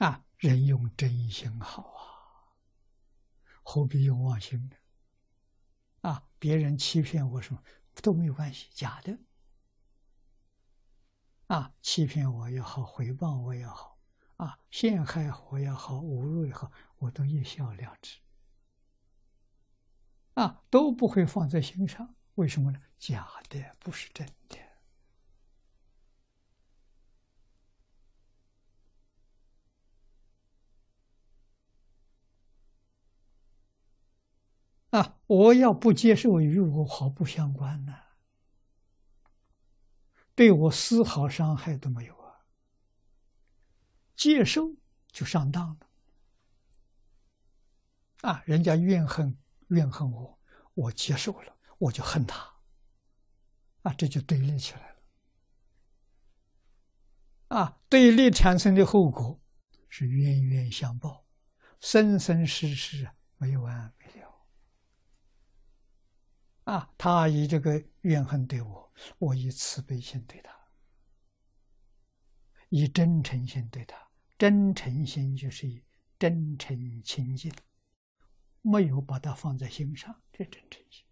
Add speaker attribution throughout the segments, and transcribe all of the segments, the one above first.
Speaker 1: 啊，人用真心好啊，何必用妄心呢？啊，别人欺骗我什么都没有关系，假的。啊，欺骗我也好，回报我也好，啊，陷害我也好，侮辱也好，我都一笑了之。啊，都不会放在心上。为什么呢？假的，不是真的。啊，我要不接受，与我毫不相关呢，对我丝毫伤害都没有啊。接受就上当了。啊，人家怨恨怨恨我，我接受了，我就恨他。啊，这就对立起来了。啊，对立产生的后果是冤冤相报，生生世世没完没了。啊，他以这个怨恨对我，我以慈悲心对他，以真诚心对他。真诚心就是以真诚亲近，没有把它放在心上，这真诚心。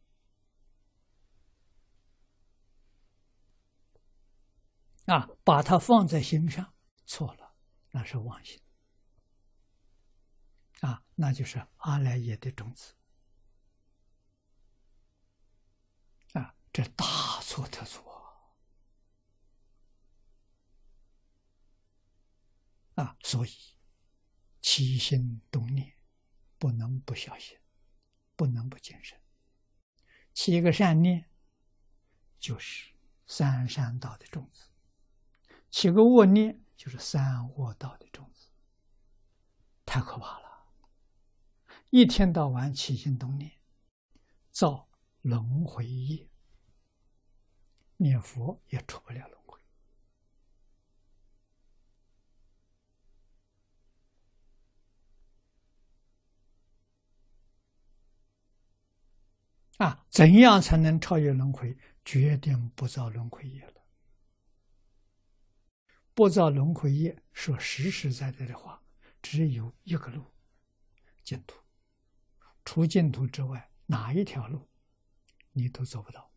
Speaker 1: 啊，把它放在心上，错了，那是妄心。啊，那就是阿赖耶的种子。这大错特错啊！所以起心动念不能不小心，不能不谨慎。起一个善念，就是三善道的种子；起个恶念，就是三恶道的种子。太可怕了！一天到晚起心动念，造轮回业。念佛也出不了轮回啊！怎样才能超越轮回？决定不造轮回业了。不造轮回业，说实实在在的话，只有一个路：净土。除净土之外，哪一条路你都走不到。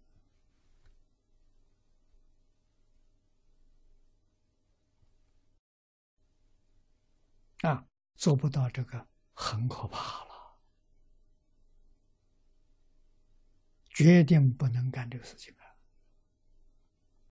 Speaker 1: 啊，做不到这个很可怕了，决定不能干这个事情了。